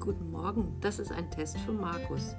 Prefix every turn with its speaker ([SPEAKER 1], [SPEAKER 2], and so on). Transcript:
[SPEAKER 1] Guten Morgen, das ist ein Test für Markus.